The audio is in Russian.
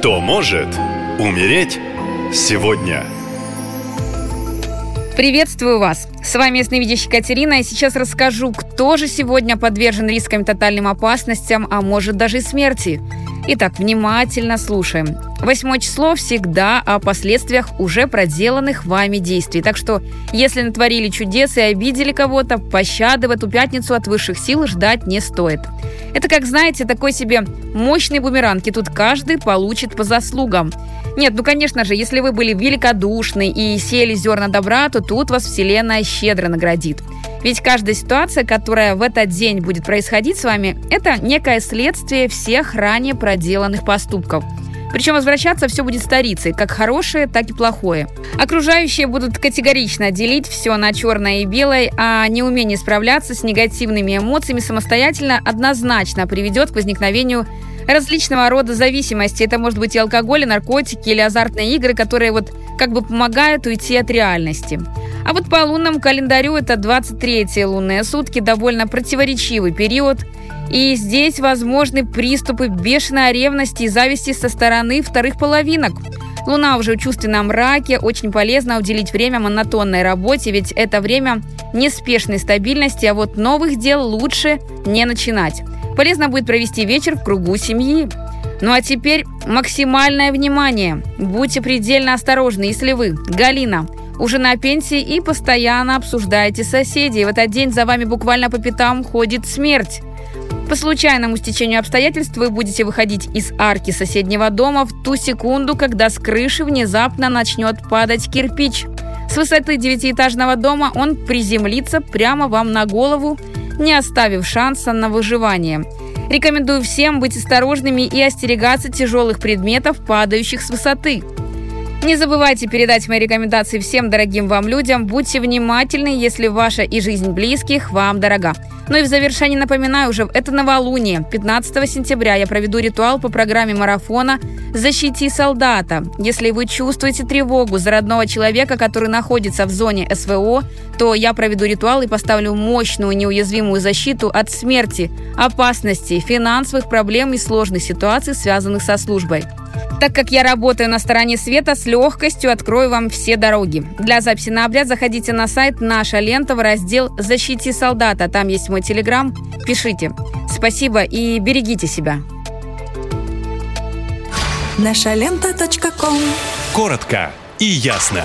Кто может умереть сегодня? Приветствую вас! С вами ясновидящая Катерина, и сейчас расскажу, кто же сегодня подвержен рискам тотальным опасностям, а может даже и смерти. Итак, внимательно слушаем. Восьмое число всегда о последствиях уже проделанных вами действий. Так что, если натворили чудес и обидели кого-то, пощады в эту пятницу от высших сил ждать не стоит. Это, как знаете, такой себе мощный бумеранг, и тут каждый получит по заслугам. Нет, ну, конечно же, если вы были великодушны и сели зерна добра, то тут вас Вселенная щедро наградит. Ведь каждая ситуация, которая в этот день будет происходить с вами, это некое следствие всех ранее проделанных поступков. Причем возвращаться все будет старицей, как хорошее, так и плохое. Окружающие будут категорично делить все на черное и белое, а неумение справляться с негативными эмоциями самостоятельно однозначно приведет к возникновению различного рода зависимости. Это может быть и алкоголь, и наркотики, или азартные игры, которые вот как бы помогают уйти от реальности. А вот по лунному календарю это 23 лунные сутки, довольно противоречивый период. И здесь возможны приступы бешеной ревности и зависти со стороны вторых половинок. Луна уже в чувственном мраке, очень полезно уделить время монотонной работе, ведь это время неспешной стабильности, а вот новых дел лучше не начинать. Полезно будет провести вечер в кругу семьи. Ну а теперь максимальное внимание. Будьте предельно осторожны, если вы, Галина, уже на пенсии и постоянно обсуждаете соседей. В этот день за вами буквально по пятам ходит смерть. По случайному стечению обстоятельств вы будете выходить из арки соседнего дома в ту секунду, когда с крыши внезапно начнет падать кирпич. С высоты девятиэтажного дома он приземлится прямо вам на голову, не оставив шанса на выживание. Рекомендую всем быть осторожными и остерегаться тяжелых предметов, падающих с высоты. Не забывайте передать мои рекомендации всем дорогим вам людям. Будьте внимательны, если ваша и жизнь близких вам дорога. Ну и в завершении напоминаю уже, это новолуние. 15 сентября я проведу ритуал по программе марафона «Защити солдата». Если вы чувствуете тревогу за родного человека, который находится в зоне СВО, то я проведу ритуал и поставлю мощную неуязвимую защиту от смерти, опасности, финансовых проблем и сложных ситуаций, связанных со службой. Так как я работаю на стороне света, с легкостью открою вам все дороги. Для записи на обряд заходите на сайт «Наша лента» в раздел «Защити солдата». Там есть мой телеграм. Пишите. Спасибо и берегите себя. Наша лента. Коротко и ясно.